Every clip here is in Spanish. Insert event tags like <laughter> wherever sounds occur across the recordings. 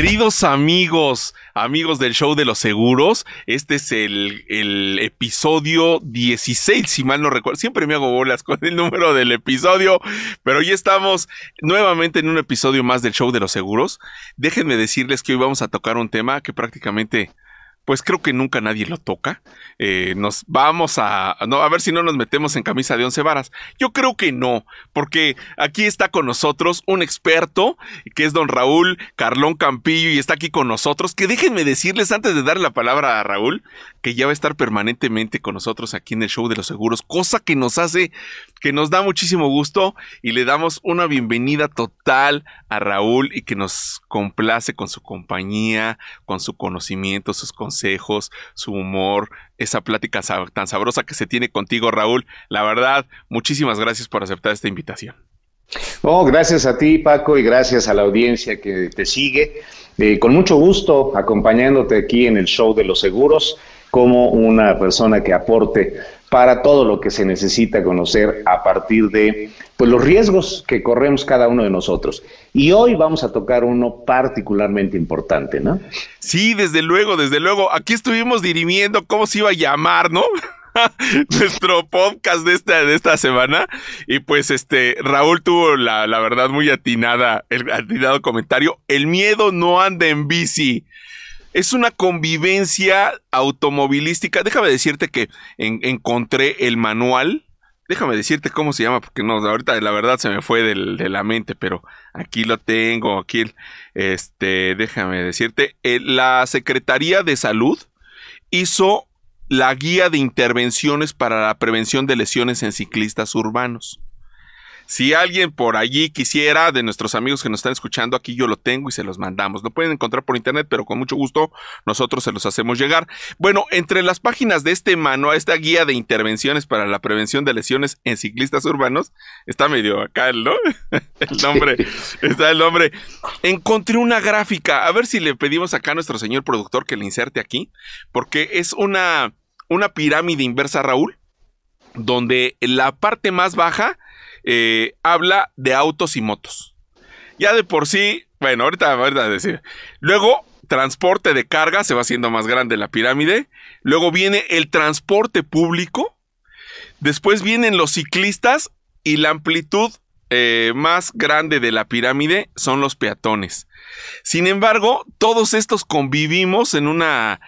Queridos amigos, amigos del show de los seguros, este es el, episodio 16, si mal no recuerdo. Siempre me hago bolas con el número del episodio, pero hoy estamos nuevamente en un episodio más del show de los seguros. Déjenme decirles que hoy vamos a tocar un tema que prácticamente pues creo que nunca nadie lo toca. Eh, nos vamos a, no, a ver si no nos metemos en camisa de once varas. Yo creo que no, porque aquí está con nosotros un experto que es don Raúl Carlón Campillo y está aquí con nosotros. Que déjenme decirles antes de darle la palabra a Raúl que ya va a estar permanentemente con nosotros aquí en el show de los seguros, cosa que nos hace, que nos da muchísimo gusto y le damos una bienvenida total a Raúl y que nos complace con su compañía, con su conocimiento, sus consejos, su humor, esa plática tan sabrosa que se tiene contigo, Raúl. La verdad, muchísimas gracias por aceptar esta invitación. Oh, gracias a ti, Paco, y gracias a la audiencia que te sigue. Eh, con mucho gusto acompañándote aquí en el show de los seguros como una persona que aporte para todo lo que se necesita conocer a partir de pues, los riesgos que corremos cada uno de nosotros. Y hoy vamos a tocar uno particularmente importante, ¿no? Sí, desde luego, desde luego. Aquí estuvimos dirimiendo cómo se iba a llamar, ¿no? <laughs> nuestro podcast de esta, de esta semana. Y pues este, Raúl tuvo la, la verdad muy atinada, el atinado comentario. El miedo no anda en bici es una convivencia automovilística. Déjame decirte que encontré el manual. Déjame decirte cómo se llama, porque no, ahorita la verdad se me fue de la mente, pero aquí lo tengo, aquí, este, déjame decirte, eh, la Secretaría de Salud hizo la guía de intervenciones para la prevención de lesiones en ciclistas urbanos. Si alguien por allí quisiera, de nuestros amigos que nos están escuchando, aquí yo lo tengo y se los mandamos. Lo pueden encontrar por internet, pero con mucho gusto nosotros se los hacemos llegar. Bueno, entre las páginas de este manual, esta guía de intervenciones para la prevención de lesiones en ciclistas urbanos, está medio acá, <laughs> el nombre, está el nombre. Encontré una gráfica, a ver si le pedimos acá a nuestro señor productor que le inserte aquí, porque es una, una pirámide inversa, Raúl, donde la parte más baja eh, habla de autos y motos. Ya de por sí, bueno, ahorita, ahorita decir. Luego, transporte de carga, se va haciendo más grande la pirámide. Luego viene el transporte público. Después vienen los ciclistas y la amplitud eh, más grande de la pirámide son los peatones. Sin embargo, todos estos convivimos en una,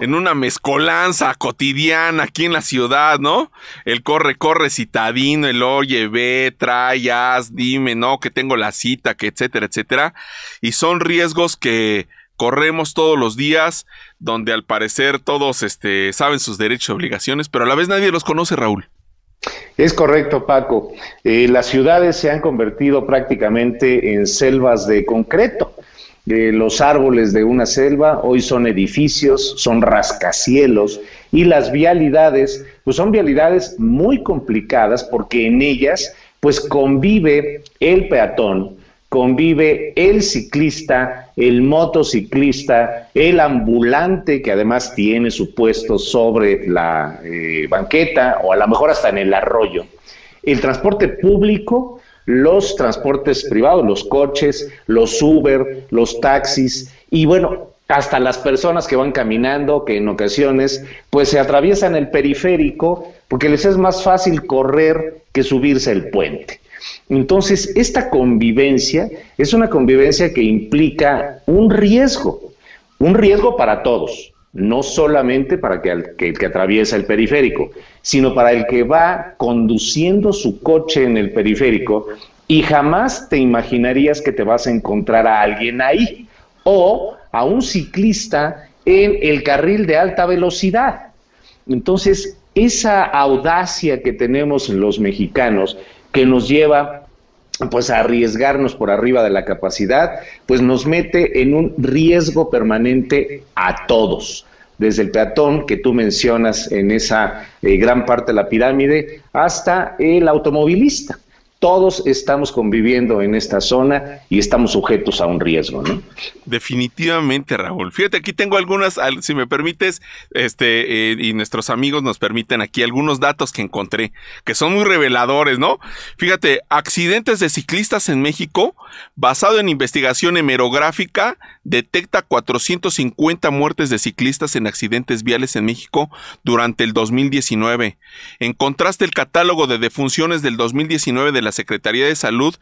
en una mezcolanza cotidiana aquí en la ciudad, ¿no? El corre, corre citadino, el oye, ve, trae, dime, no, que tengo la cita, que etcétera, etcétera. Y son riesgos que corremos todos los días, donde al parecer todos este, saben sus derechos y obligaciones, pero a la vez nadie los conoce, Raúl. Es correcto, Paco. Eh, las ciudades se han convertido prácticamente en selvas de concreto. Los árboles de una selva hoy son edificios, son rascacielos y las vialidades, pues son vialidades muy complicadas porque en ellas pues convive el peatón, convive el ciclista, el motociclista, el ambulante que además tiene su puesto sobre la eh, banqueta o a lo mejor hasta en el arroyo. El transporte público, los transportes privados, los coches, los Uber, los taxis y bueno, hasta las personas que van caminando, que en ocasiones pues se atraviesan el periférico porque les es más fácil correr que subirse el puente. Entonces, esta convivencia es una convivencia que implica un riesgo, un riesgo para todos, no solamente para que el, que atraviesa el periférico, sino para el que va conduciendo su coche en el periférico y jamás te imaginarías que te vas a encontrar a alguien ahí o a un ciclista en el carril de alta velocidad. Entonces, esa audacia que tenemos los mexicanos que nos lleva pues arriesgarnos por arriba de la capacidad, pues nos mete en un riesgo permanente a todos, desde el peatón que tú mencionas en esa eh, gran parte de la pirámide hasta el automovilista. Todos estamos conviviendo en esta zona y estamos sujetos a un riesgo, ¿no? Definitivamente, Raúl. Fíjate, aquí tengo algunas, si me permites, este, eh, y nuestros amigos nos permiten aquí algunos datos que encontré, que son muy reveladores, ¿no? Fíjate, accidentes de ciclistas en México, basado en investigación hemerográfica, detecta 450 muertes de ciclistas en accidentes viales en México durante el 2019. En contraste, el catálogo de defunciones del 2019 de la Secretaría de Salud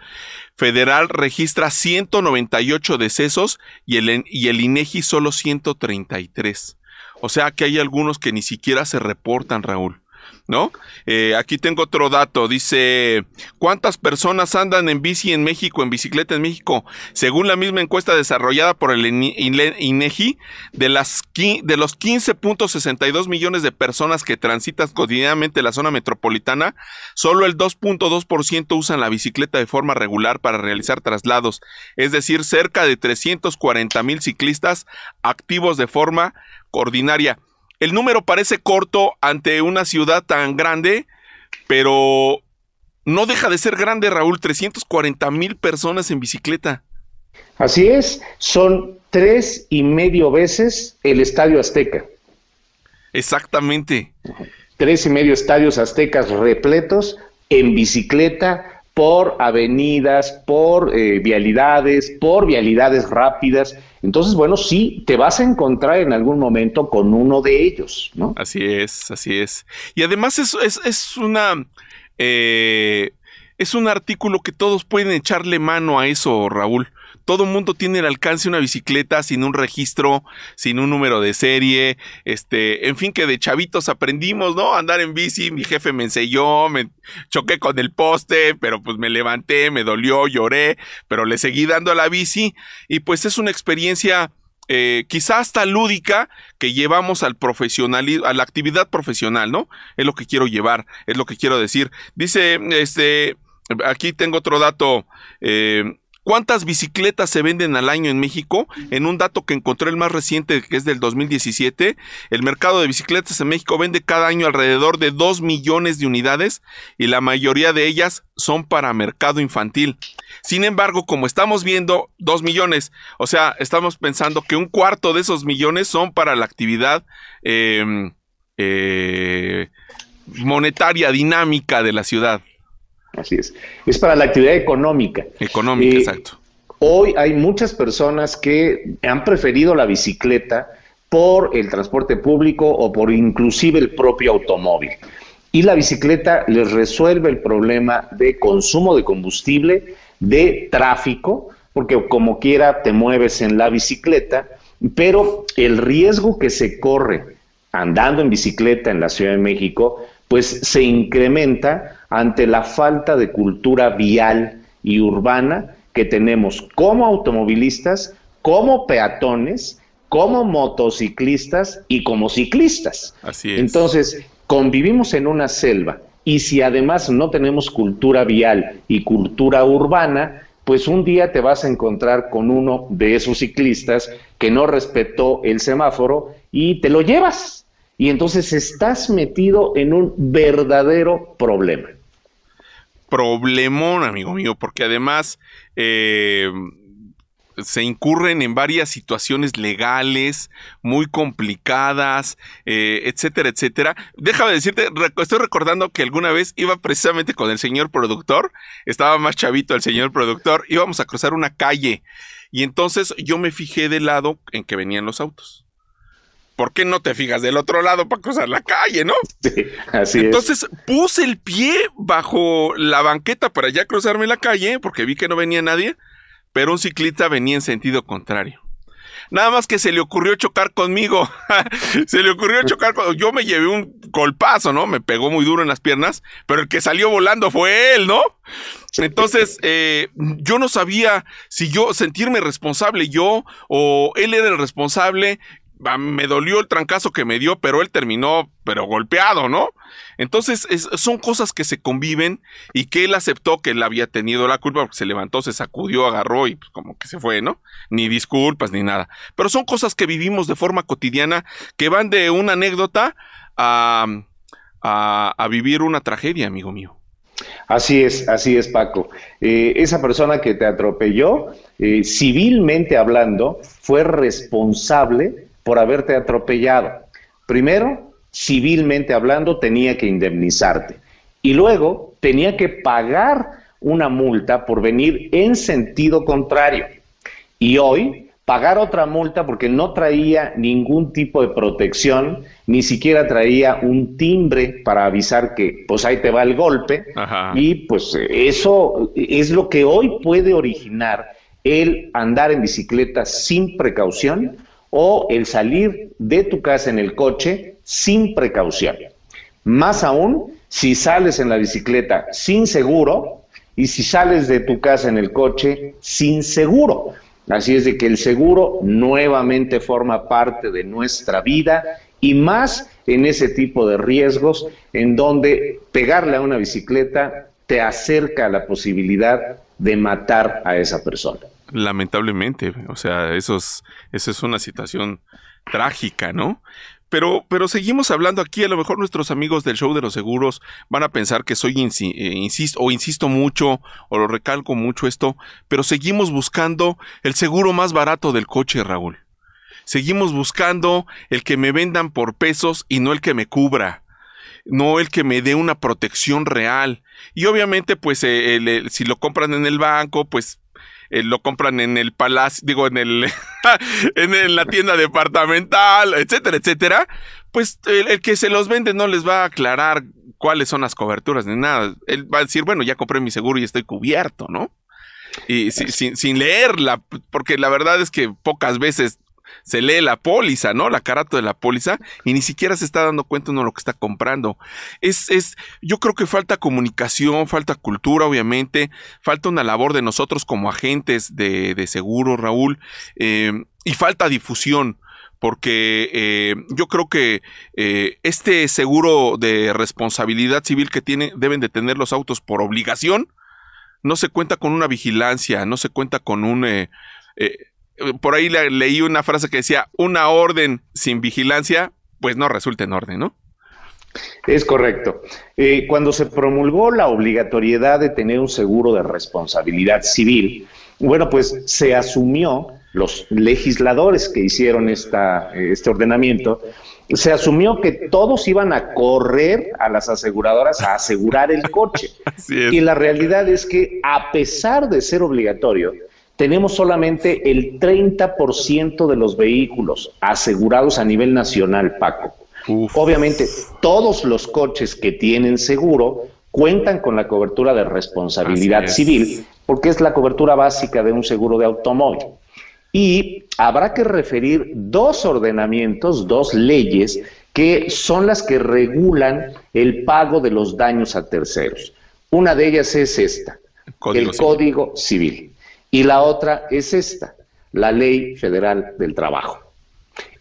Federal registra 198 decesos y el, y el INEGI solo 133. O sea que hay algunos que ni siquiera se reportan, Raúl. ¿No? Eh, aquí tengo otro dato, dice, ¿cuántas personas andan en bici en México, en bicicleta en México? Según la misma encuesta desarrollada por el INEGI, de, de los 15.62 millones de personas que transitan cotidianamente la zona metropolitana, solo el 2.2% usan la bicicleta de forma regular para realizar traslados, es decir, cerca de 340 mil ciclistas activos de forma ordinaria. El número parece corto ante una ciudad tan grande, pero no deja de ser grande, Raúl, 340 mil personas en bicicleta. Así es, son tres y medio veces el Estadio Azteca. Exactamente. Tres y medio estadios aztecas repletos en bicicleta por avenidas, por eh, vialidades, por vialidades rápidas. Entonces, bueno, sí, te vas a encontrar en algún momento con uno de ellos, ¿no? Así es, así es. Y además es, es, es una... Eh, es un artículo que todos pueden echarle mano a eso, Raúl todo mundo tiene el alcance una bicicleta sin un registro, sin un número de serie, este, en fin, que de chavitos aprendimos, ¿no? Andar en bici, mi jefe me enseñó, me choqué con el poste, pero pues me levanté, me dolió, lloré, pero le seguí dando a la bici y pues es una experiencia eh, quizá hasta lúdica que llevamos al profesionalismo, a la actividad profesional, ¿no? Es lo que quiero llevar, es lo que quiero decir. Dice, este, aquí tengo otro dato. Eh, ¿Cuántas bicicletas se venden al año en México? En un dato que encontré el más reciente, que es del 2017, el mercado de bicicletas en México vende cada año alrededor de 2 millones de unidades y la mayoría de ellas son para mercado infantil. Sin embargo, como estamos viendo, 2 millones, o sea, estamos pensando que un cuarto de esos millones son para la actividad em, eh, monetaria dinámica de la ciudad. Así es. Es para la actividad económica. Económica, eh, exacto. Hoy hay muchas personas que han preferido la bicicleta por el transporte público o por inclusive el propio automóvil. Y la bicicleta les resuelve el problema de consumo de combustible, de tráfico, porque como quiera te mueves en la bicicleta, pero el riesgo que se corre andando en bicicleta en la Ciudad de México, pues se incrementa ante la falta de cultura vial y urbana que tenemos como automovilistas, como peatones, como motociclistas y como ciclistas. Así es. Entonces, convivimos en una selva y si además no tenemos cultura vial y cultura urbana, pues un día te vas a encontrar con uno de esos ciclistas que no respetó el semáforo y te lo llevas. Y entonces estás metido en un verdadero problema problemón, amigo mío, porque además eh, se incurren en varias situaciones legales muy complicadas, eh, etcétera, etcétera. Déjame decirte, estoy recordando que alguna vez iba precisamente con el señor productor, estaba más chavito el señor productor, íbamos a cruzar una calle y entonces yo me fijé del lado en que venían los autos. ¿Por qué no te fijas del otro lado para cruzar la calle, no? Sí, así Entonces puse el pie bajo la banqueta para ya cruzarme la calle, porque vi que no venía nadie, pero un ciclista venía en sentido contrario. Nada más que se le ocurrió chocar conmigo. <laughs> se le ocurrió chocar conmigo. Yo me llevé un golpazo, ¿no? Me pegó muy duro en las piernas, pero el que salió volando fue él, ¿no? Entonces, eh, yo no sabía si yo sentirme responsable yo o él era el responsable me dolió el trancazo que me dio, pero él terminó, pero golpeado, ¿no? Entonces, son cosas que se conviven y que él aceptó que él había tenido la culpa porque se levantó, se sacudió, agarró y pues, como que se fue, ¿no? Ni disculpas ni nada. Pero son cosas que vivimos de forma cotidiana que van de una anécdota a, a, a vivir una tragedia, amigo mío. Así es, así es, Paco. Eh, esa persona que te atropelló, eh, civilmente hablando, fue responsable por haberte atropellado. Primero, civilmente hablando, tenía que indemnizarte. Y luego, tenía que pagar una multa por venir en sentido contrario. Y hoy pagar otra multa porque no traía ningún tipo de protección, ni siquiera traía un timbre para avisar que pues ahí te va el golpe. Y pues eso es lo que hoy puede originar el andar en bicicleta sin precaución o el salir de tu casa en el coche sin precaución. Más aún si sales en la bicicleta sin seguro y si sales de tu casa en el coche sin seguro. Así es de que el seguro nuevamente forma parte de nuestra vida y más en ese tipo de riesgos en donde pegarle a una bicicleta te acerca a la posibilidad de matar a esa persona. Lamentablemente, o sea, eso es, eso es una situación trágica, ¿no? Pero, pero seguimos hablando aquí, a lo mejor nuestros amigos del show de los seguros van a pensar que soy, eh, insisto, o insisto mucho, o lo recalco mucho esto, pero seguimos buscando el seguro más barato del coche, Raúl. Seguimos buscando el que me vendan por pesos y no el que me cubra no el que me dé una protección real. Y obviamente, pues, eh, si lo compran en el banco, pues eh, lo compran en el palacio, digo, en el <laughs> en, la tienda departamental, etcétera, etcétera, pues el, que se los vende no les va a aclarar cuáles son las coberturas ni nada. Él va a decir, bueno, ya compré mi seguro y estoy cubierto, ¿no? Y sin, sin leerla, porque la verdad es que pocas veces se lee la póliza, ¿no? La carata de la póliza y ni siquiera se está dando cuenta uno de lo que está comprando. Es, es, yo creo que falta comunicación, falta cultura, obviamente, falta una labor de nosotros como agentes de, de seguro, Raúl, eh, y falta difusión porque eh, yo creo que eh, este seguro de responsabilidad civil que tiene, deben de tener los autos por obligación, no se cuenta con una vigilancia, no se cuenta con un por ahí leí una frase que decía, una orden sin vigilancia, pues no resulta en orden, ¿no? Es correcto. Eh, cuando se promulgó la obligatoriedad de tener un seguro de responsabilidad civil, bueno, pues se asumió, los legisladores que hicieron esta, este ordenamiento, se asumió que todos iban a correr a las aseguradoras a asegurar el coche. <laughs> Y la realidad es que a pesar de ser obligatorio, tenemos solamente el 30% de los vehículos asegurados a nivel nacional, Paco. Obviamente, todos los coches que tienen seguro cuentan con la cobertura de responsabilidad civil, porque es la cobertura básica de un seguro de automóvil. Y habrá que referir dos ordenamientos, dos leyes, que son las que regulan el pago de los daños a terceros. Una de ellas es esta, el Código Civil. Y la otra es esta, la Ley Federal del Trabajo.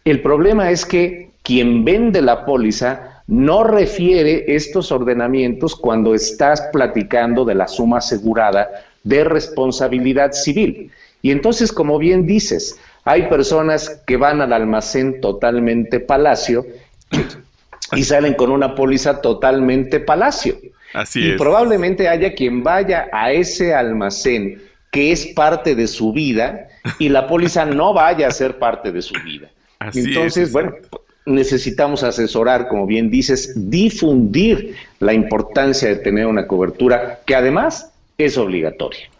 El problema es que quien vende la póliza no refiere estos ordenamientos cuando estás platicando de la suma asegurada de responsabilidad civil. Y entonces, como bien dices, hay personas que van al almacén totalmente palacio y salen con una póliza totalmente palacio. Así y probablemente haya quien vaya a ese almacén que es parte de su vida y la póliza <laughs> no vaya a ser parte de su vida. Entonces, bueno, necesitamos asesorar, como bien dices, difundir la importancia de tener una cobertura que además es obligatoria.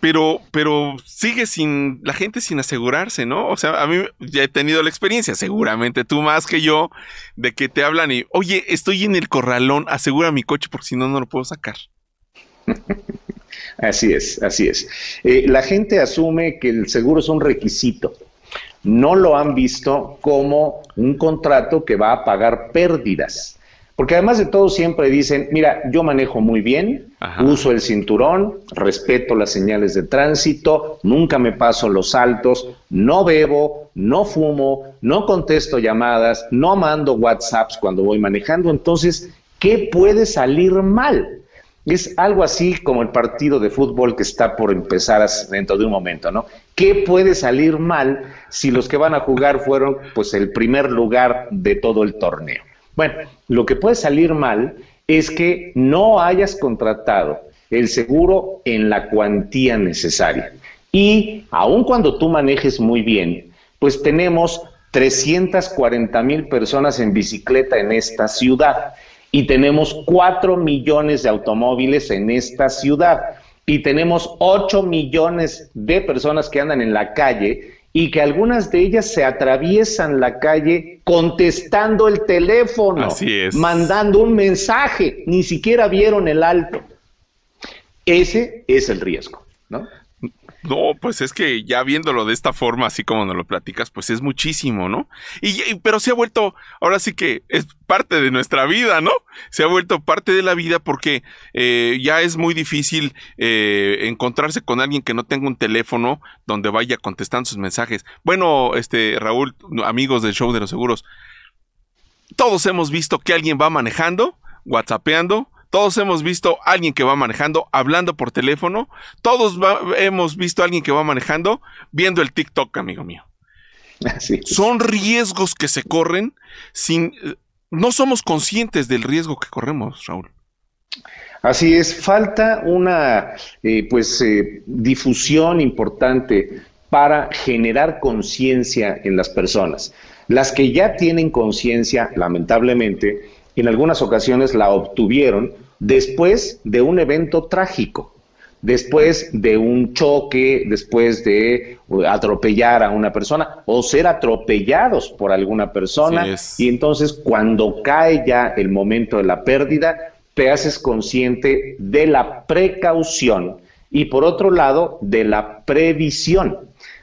Pero, pero sigue sin, la gente sin asegurarse, ¿no? O sea, a mí ya he tenido la experiencia, seguramente tú más que yo, de que te hablan y, oye, estoy en el corralón, asegura mi coche porque si no, no lo puedo sacar. <laughs> Así es, así es. Eh, la gente asume que el seguro es un requisito. No lo han visto como un contrato que va a pagar pérdidas. Porque además de todo siempre dicen, mira, yo manejo muy bien, uso el cinturón, respeto las señales de tránsito, nunca me paso los saltos, no bebo, no fumo, no contesto llamadas, no mando WhatsApps cuando voy manejando. Entonces, ¿qué puede salir mal? Es algo así como el partido de fútbol que está por empezar dentro de un momento, ¿no? ¿Qué puede salir mal si los que van a jugar fueron pues el primer lugar de todo el torneo? Bueno, lo que puede salir mal es que no hayas contratado el seguro en la cuantía necesaria. Y aun cuando tú manejes muy bien, pues tenemos 340 mil personas en bicicleta en esta ciudad y tenemos 4 millones de automóviles en esta ciudad y tenemos 8 millones de personas que andan en la calle y que algunas de ellas se atraviesan la calle contestando el teléfono, Así es. mandando un mensaje, ni siquiera vieron el alto. Ese es el riesgo, ¿no? No, pues es que ya viéndolo de esta forma, así como nos lo platicas, pues es muchísimo, ¿no? Y, pero se ha vuelto, ahora sí que es parte de nuestra vida, ¿no? Se ha vuelto parte de la vida porque eh, ya es muy difícil eh, encontrarse con alguien que no tenga un teléfono donde vaya contestando sus mensajes. Bueno, este Raúl, amigos del show de los seguros, todos hemos visto que alguien va manejando, whatsappeando, todos hemos visto a alguien que va manejando, hablando por teléfono. Todos hemos visto a alguien que va manejando, viendo el TikTok, amigo mío. Son riesgos que se corren sin... No somos conscientes del riesgo que corremos, Raúl. Así es, falta una eh, pues eh, difusión importante para generar conciencia en las personas. Las que ya tienen conciencia, lamentablemente, en algunas ocasiones la obtuvieron después de un evento trágico, después de un choque, después de atropellar a una persona o ser atropellados por alguna persona. y entonces cuando cae ya el momento de la pérdida, te haces consciente de la precaución y por otro lado de la previsión.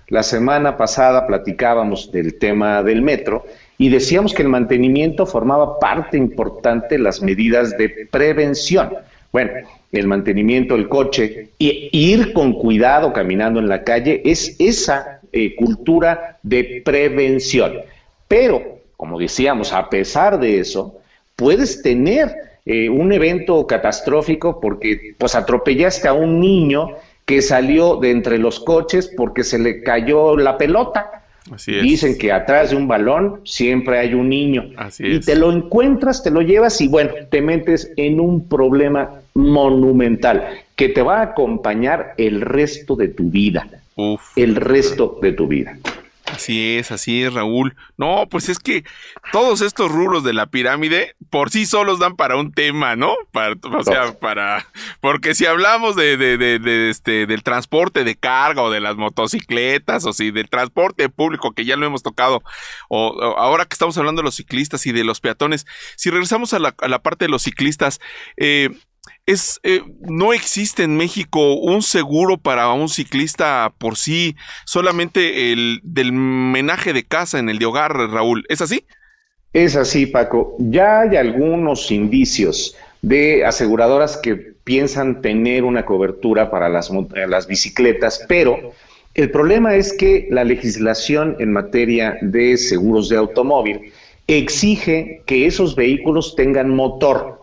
La semana pasada platicábamos del tema del metro y decíamos que el mantenimiento formaba parte importante de las medidas de prevención. Bueno, el mantenimiento del coche e ir con cuidado caminando en la calle es esa eh, cultura de prevención. Pero, como decíamos, a pesar de eso, puedes tener eh, un evento catastrófico porque pues atropellaste a un niño que salió de entre los coches porque se le cayó la pelota Dicen que atrás de un balón siempre hay un niño. y te lo encuentras, te lo llevas y bueno, te metes en un problema monumental que te va a acompañar el resto de tu vida. El resto de tu vida. Así es, así es, Raúl. No, pues es que todos estos rubros de la pirámide por sí solos dan para un tema, ¿no? Para, o sea, para. Porque si hablamos de, de, de, este, del transporte de carga o de las motocicletas o si del transporte público, que ya lo hemos tocado, o, ahora que estamos hablando de los ciclistas y de los peatones, si regresamos a la, a la parte de los ciclistas, eh, es eh, no existe en México un seguro para un ciclista por sí, solamente el del menaje de casa en el de hogar, Raúl. ¿Es así? Es así, Paco. Ya hay algunos indicios de aseguradoras que piensan tener una cobertura para las, las bicicletas, pero el problema es que la legislación en materia de seguros de automóvil exige que esos vehículos tengan motor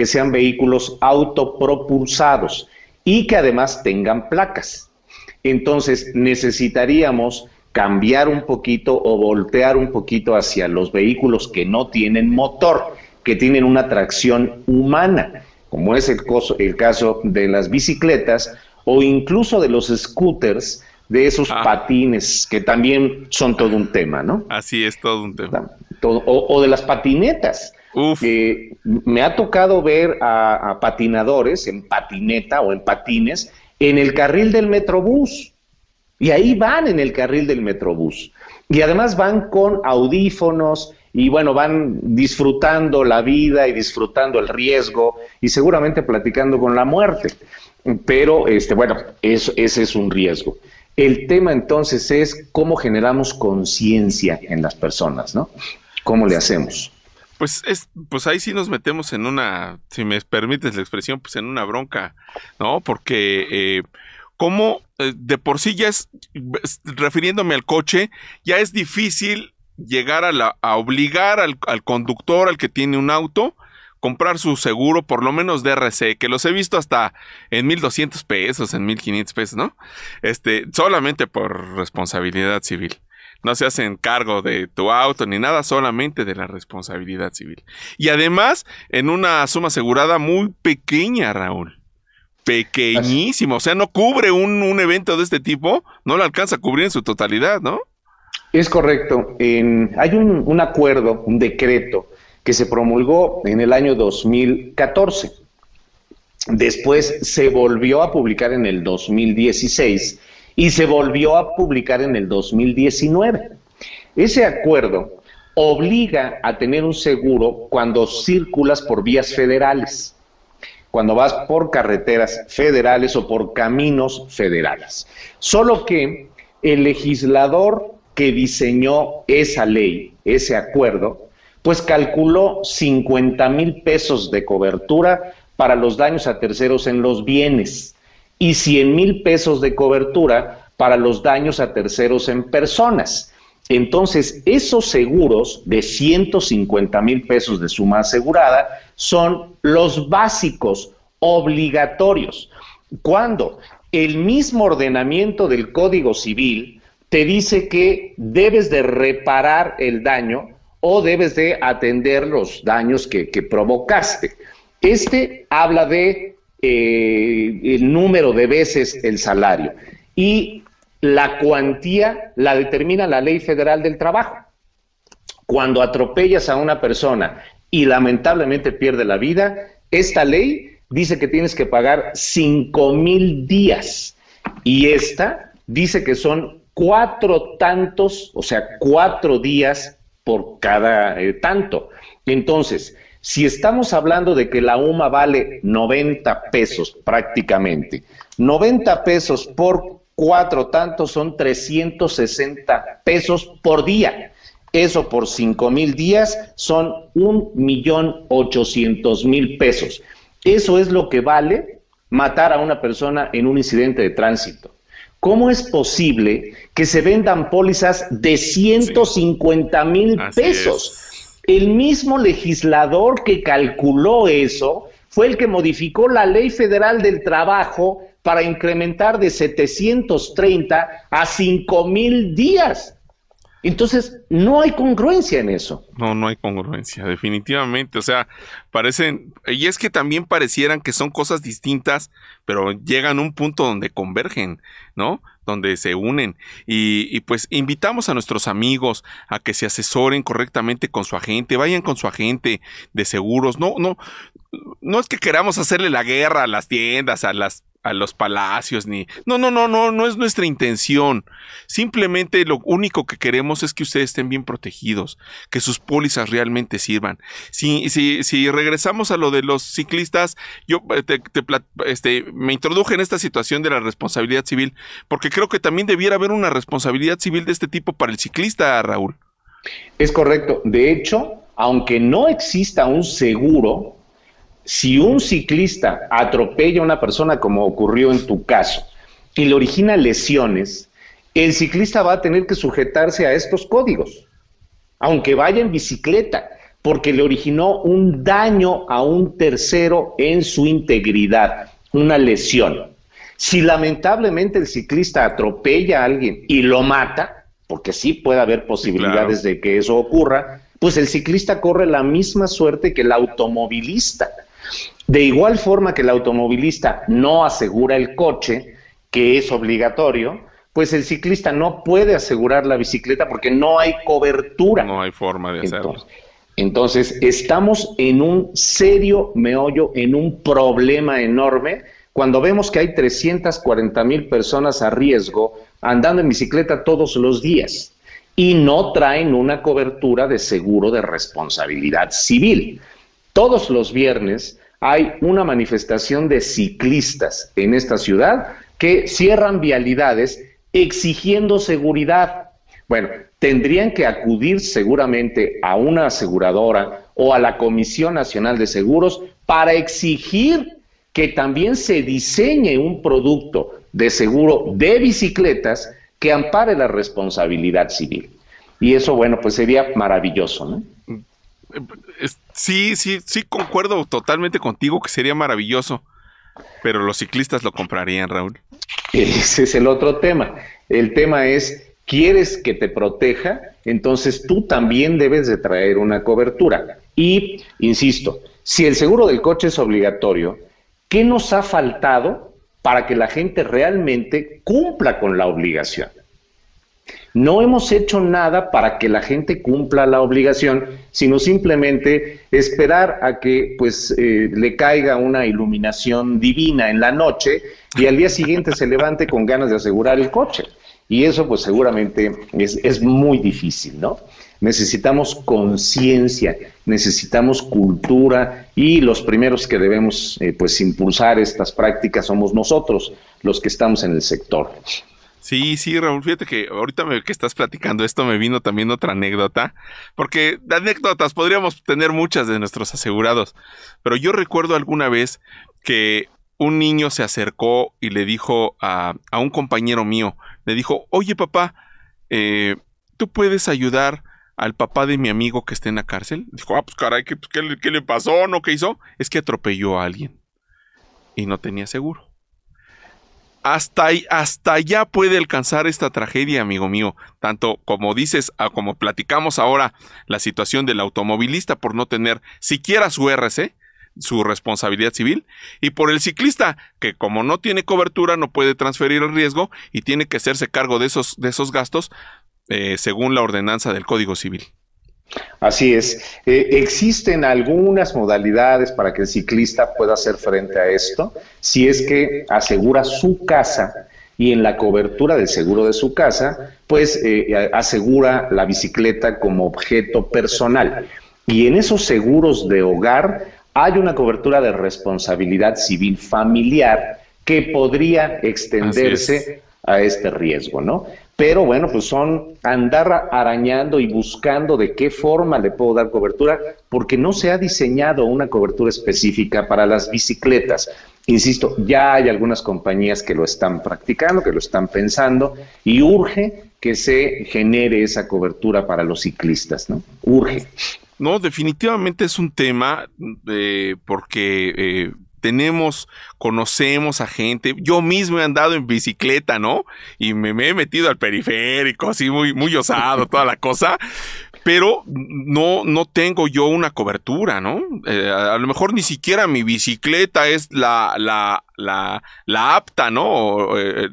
que sean vehículos autopropulsados y que además tengan placas. Entonces necesitaríamos cambiar un poquito o voltear un poquito hacia los vehículos que no tienen motor, que tienen una tracción humana, como es el, el caso de las bicicletas o incluso de los scooters, de esos ah. patines, que también son todo un tema, ¿no? Así es, todo un tema. Todo, o de las patinetas. Eh, me ha tocado ver a, patinadores en patineta o en patines en el carril del metrobús. Y ahí van en el carril del metrobús. Y además van con audífonos y bueno, van disfrutando la vida y disfrutando el riesgo y seguramente platicando con la muerte. Pero, este, bueno, eso, ese es un riesgo. El tema entonces es cómo generamos conciencia en las personas, ¿no? ¿Cómo le hacemos? Pues es, pues ahí sí nos metemos en una, si me permites la expresión, pues en una bronca, ¿no? Porque eh, como eh, de por sí ya es, refiriéndome al coche, ya es difícil llegar a, la, a obligar al, al conductor, al que tiene un auto, comprar su seguro, por lo menos de RC, que los he visto hasta en 1200 pesos, en 1500 pesos, ¿no? Este, solamente por responsabilidad civil. No se hacen cargo de tu auto ni nada, solamente de la responsabilidad civil. Y además, en una suma asegurada muy pequeña, Raúl. Pequeñísimo. O sea, no cubre un, un evento de este tipo, no lo alcanza a cubrir en su totalidad, ¿no? Es correcto. hay un, un, acuerdo, un decreto que se promulgó en el año 2014. Después se volvió a publicar en el 2016 y se volvió a publicar en el 2019. Ese acuerdo obliga a tener un seguro cuando circulas por vías federales, cuando vas por carreteras federales o por caminos federales. Solo que el legislador que diseñó esa ley, ese acuerdo, pues calculó 50 mil pesos de cobertura para los daños a terceros en los bienes y 100 mil pesos de cobertura para los daños a terceros en personas. Entonces, esos seguros de 150 mil pesos de suma asegurada son los básicos, obligatorios. Cuando el mismo ordenamiento del Código Civil te dice que debes de reparar el daño o debes de atender los daños que, provocaste. Este habla de eh, el número de veces el salario y la cuantía la determina la ley federal del trabajo. Cuando atropellas a una persona y lamentablemente pierde la vida, esta ley dice que tienes que pagar cinco mil días y esta dice que son cuatro tantos, o sea, cuatro días por cada eh, tanto. Entonces, si estamos hablando de que la UMA vale 90 pesos prácticamente, 90 pesos por cuatro tantos son 360 pesos por día. Eso por cinco mil días son un millón ochocientos mil pesos. Eso es lo que vale matar a una persona en un incidente de tránsito. ¿Cómo es posible que se vendan pólizas de 150 mil pesos? El mismo legislador que calculó eso fue el que modificó la ley federal del trabajo para incrementar de 730 a 5 mil días. Entonces, no hay congruencia en eso. No, no hay congruencia, definitivamente. O sea, parecen, y es que también parecieran que son cosas distintas, pero llegan a un punto donde convergen, ¿no? Donde se unen. Y, y, pues invitamos a nuestros amigos a que se asesoren correctamente con su agente, vayan con su agente de seguros. No, no, no es que queramos hacerle la guerra a las tiendas, a las a los palacios ni no no no no no es nuestra intención. Simplemente lo único que queremos es que ustedes estén bien protegidos que sus pólizas realmente sirvan. Si si si regresamos a lo de los ciclistas yo eh, te, este me introduje en esta situación de la responsabilidad civil porque creo que también debiera haber una responsabilidad civil de este tipo para el ciclista Raúl. Es correcto. De hecho aunque no exista un seguro si un ciclista atropella a una persona, como ocurrió en tu caso, y le origina lesiones, el ciclista va a tener que sujetarse a estos códigos, aunque vaya en bicicleta, porque le originó un daño a un tercero en su integridad, una lesión. Si lamentablemente el ciclista atropella a alguien y lo mata, porque sí puede haber posibilidades de que eso ocurra, pues el ciclista corre la misma suerte que el automovilista. De igual forma que el automovilista no asegura el coche, que es obligatorio, pues el ciclista no puede asegurar la bicicleta porque no hay cobertura. No hay forma de hacerlo. Entonces, estamos en un serio meollo, en un problema enorme, cuando vemos que hay 340 mil personas a riesgo andando en bicicleta todos los días y no traen una cobertura de seguro de responsabilidad civil. Todos los viernes hay una manifestación de ciclistas en esta ciudad que cierran vialidades exigiendo seguridad. Bueno, tendrían que acudir seguramente a una aseguradora o a la Comisión Nacional de Seguros para exigir que también se diseñe un producto de seguro de bicicletas que ampare la responsabilidad civil. Y eso, bueno, pues sería maravilloso, ¿no? Sí, sí, sí, concuerdo totalmente contigo que sería maravilloso, pero los ciclistas lo comprarían, Raúl. <laughs> Ese es el otro tema. El tema es quieres que te proteja, entonces tú también debes de traer una cobertura. Y, insisto, si el seguro del coche es obligatorio, ¿qué nos ha faltado para que la gente realmente cumpla con la obligación? No hemos hecho nada para que la gente cumpla la obligación, sino simplemente esperar a que pues eh, le caiga una iluminación divina en la noche y al día siguiente se levante con ganas de asegurar el coche. Y eso pues seguramente es, muy difícil, ¿no? Necesitamos conciencia, necesitamos cultura y los primeros que debemos eh, pues impulsar estas prácticas somos nosotros, los que estamos en el sector. Sí, sí, Raúl, fíjate que ahorita que estás platicando esto me vino también otra anécdota, porque de anécdotas podríamos tener muchas de nuestros asegurados, pero yo recuerdo alguna vez que un niño se acercó y le dijo a, un compañero mío, le dijo, oye papá, eh, ¿tú puedes ayudar al papá de mi amigo que está en la cárcel? Dijo, ah, pues caray, ¿qué, qué le pasó? ¿No? ¿Qué hizo? Es que atropelló a alguien y no tenía seguro hasta, hasta allá puede alcanzar esta tragedia, amigo mío. Tanto como dices, como platicamos ahora, la situación del automovilista por no tener siquiera su RC, su responsabilidad civil, y por el ciclista, que como no tiene cobertura, no puede transferir el riesgo y tiene que hacerse cargo de esos, de esos gastos eh, según la ordenanza del Código Civil. Así es. Eh, existen algunas modalidades para que el ciclista pueda hacer frente a esto, si es que asegura su casa y en la cobertura del seguro de su casa, pues eh, asegura la bicicleta como objeto personal. Y en esos seguros de hogar hay una cobertura de responsabilidad civil familiar que podría extenderse a este riesgo, ¿no? Pero bueno, pues son andar arañando y buscando de qué forma le puedo dar cobertura, porque no se ha diseñado una cobertura específica para las bicicletas. Insisto, ya hay algunas compañías que lo están practicando, que lo están pensando, y urge que se genere esa cobertura para los ciclistas, ¿no? Urge. No, definitivamente es un tema eh, porque tenemos, conocemos a gente. Yo mismo he andado en bicicleta, ¿no? Y me, he metido al periférico, así muy, muy osado, toda la cosa pero no, no tengo yo una cobertura, ¿no? Eh, a, lo mejor ni siquiera mi bicicleta es la, la, la, la apta, ¿no? Eh,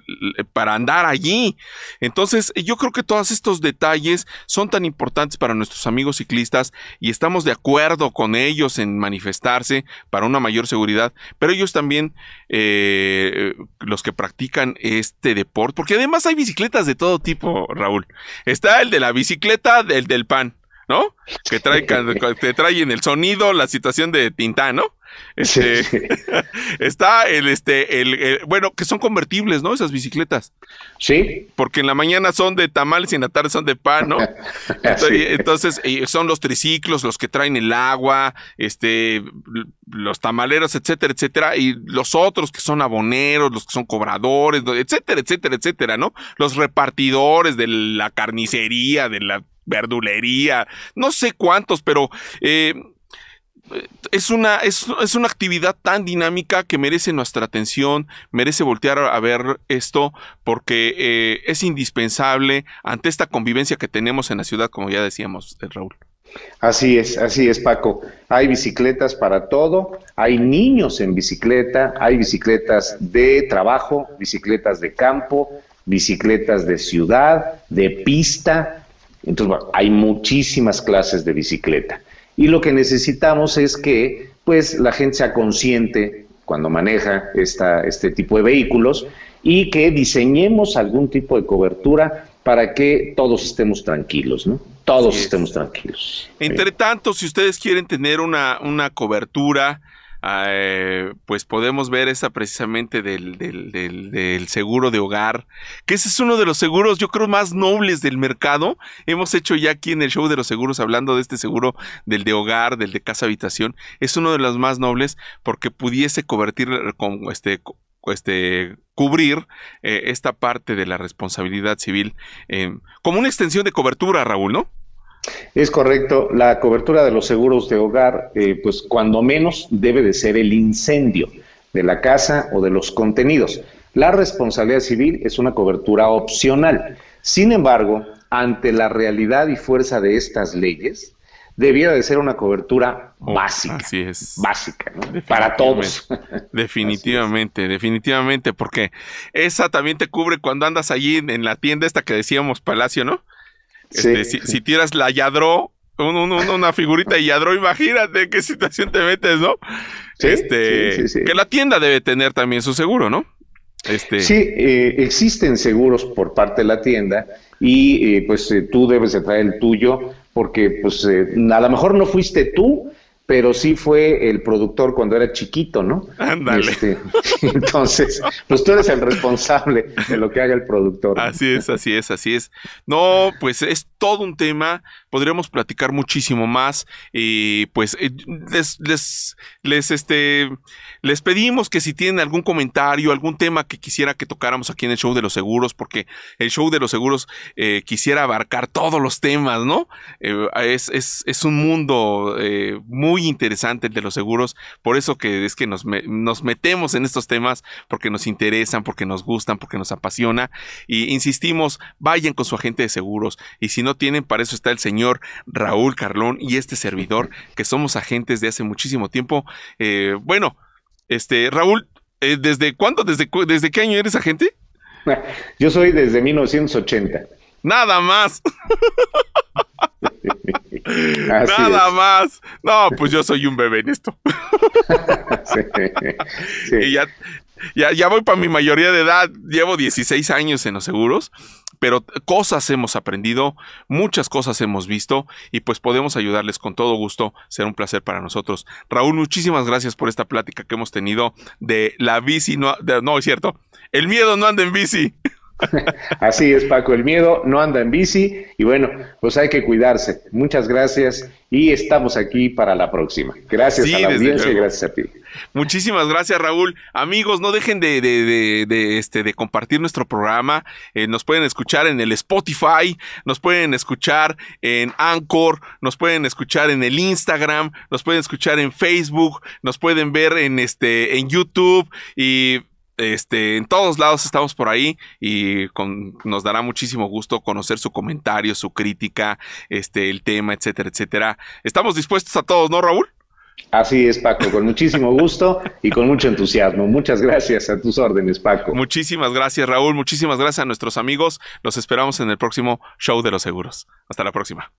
para andar allí. Entonces, yo creo que todos estos detalles son tan importantes para nuestros amigos ciclistas y estamos de acuerdo con ellos en manifestarse para una mayor seguridad, pero ellos también, eh, los que practican este deporte, porque además hay bicicletas de todo tipo, Raúl. Está el de la bicicleta, el del pan, ¿no? Que trae, <laughs> que trae en el sonido la situación de Tintán, ¿no? <laughs> Este, <laughs> está el, este, el, bueno, que son convertibles, ¿no? Esas bicicletas. Sí. Porque en la mañana son de tamales y en la tarde son de pan, ¿no? <laughs> Entonces, son los triciclos, los que traen el agua, este, los tamaleros, etcétera, etcétera, y los otros que son aboneros, los que son cobradores, etcétera, etcétera, etcétera, ¿no? Los repartidores de la carnicería, de la verdulería, no sé cuántos, pero eh, es una, es, una actividad tan dinámica que merece nuestra atención, merece voltear a ver esto porque eh, es indispensable ante esta convivencia que tenemos en la ciudad, como ya decíamos, eh, Raúl. Así es, así es, Paco. Hay bicicletas para todo, hay niños en bicicleta, hay bicicletas de trabajo, bicicletas de campo, bicicletas de ciudad, de pista. Entonces, hay muchísimas clases de bicicleta. Y lo que necesitamos es que pues la gente sea consciente cuando maneja esta, este tipo de vehículos y que diseñemos algún tipo de cobertura para que todos estemos tranquilos, ¿no? Todos estemos tranquilos. Entre tanto, si ustedes quieren tener una, una cobertura eh, pues podemos ver esa precisamente del, del, seguro de hogar, que ese es uno de los seguros, yo creo, más nobles del mercado. Hemos hecho ya aquí en el show de los seguros, hablando de este seguro del de hogar, del de casa habitación, es uno de los más nobles porque pudiese convertir con este este, cubrir eh, esta parte de la responsabilidad civil eh, como una extensión de cobertura, Raúl, ¿no? Es correcto, la cobertura de los seguros de hogar, eh, pues cuando menos debe de ser el incendio de la casa o de los contenidos. La responsabilidad civil es una cobertura opcional. Sin embargo, ante la realidad y fuerza de estas leyes, debiera de ser una cobertura oh, básica. Así es. Básica, ¿no? Para todos. <laughs> Definitivamente, definitivamente, porque esa también te cubre cuando andas allí en, la tienda esta que decíamos Palacio, ¿no? Este, si, tiras la Yadro, una figurita de Yadro, imagínate qué situación te metes, ¿no? este, que la tienda debe tener también su seguro, ¿no? Este... Sí, eh, existen seguros por parte de la tienda y eh, pues eh, tú debes de traer el tuyo porque pues a lo mejor no fuiste tú, pero sí fue el productor cuando era chiquito, ¿no? Ándale. Este, <laughs> entonces, pues tú eres el responsable de lo que haga el productor. Así es, así es, así es. No, pues es todo un tema, podríamos platicar muchísimo más y pues eh, les, les, les, este, les pedimos que si tienen algún comentario, algún tema que quisiera que tocáramos aquí en el show de los seguros, porque el show de los seguros eh, quisiera abarcar todos los temas, ¿no? Eh, es, es, es, un mundo muy interesante el de los seguros, por eso que es que nos, nos metemos en estos temas, porque nos interesan, porque nos gustan, porque nos apasiona, y insistimos, vayan con su agente de seguros, y si no tienen, para eso está el señor Raúl Carlón y este servidor, que somos agentes de hace muchísimo tiempo. Eh, bueno, este, Raúl, eh, ¿desde cuándo, desde, desde qué año eres agente? Yo soy desde 1980. Nada más. Nada más. No, pues yo soy un bebé en esto. <laughs> Y ya, ya, ya voy para mi mayoría de edad. Llevo 16 años en los seguros, pero cosas hemos aprendido, muchas cosas hemos visto y pues podemos ayudarles con todo gusto. Será un placer para nosotros. Raúl, muchísimas gracias por esta plática que hemos tenido de la bici. No, no es cierto. El miedo no anda en bici. <laughs> Así es, Paco, el miedo no anda en bici y bueno, pues hay que cuidarse. Muchas gracias y estamos aquí para la próxima. Gracias a la audiencia y gracias a ti. Muchísimas gracias, Raúl. Amigos, no dejen de, de, de, este, de compartir nuestro programa. Eh, nos pueden escuchar en el Spotify, nos pueden escuchar en Anchor, nos pueden escuchar en el Instagram, nos pueden escuchar en Facebook, nos pueden ver en, este, en YouTube y este, en todos lados estamos por ahí y nos dará muchísimo gusto conocer su comentario, su crítica, este, el tema, etcétera, etcétera. Estamos dispuestos a todos, ¿no, Raúl? Así es, Paco, con muchísimo gusto y con mucho entusiasmo. Muchas gracias a tus órdenes, Paco. Muchísimas gracias, Raúl. Muchísimas gracias a nuestros amigos. Los esperamos en el próximo show de los seguros. Hasta la próxima.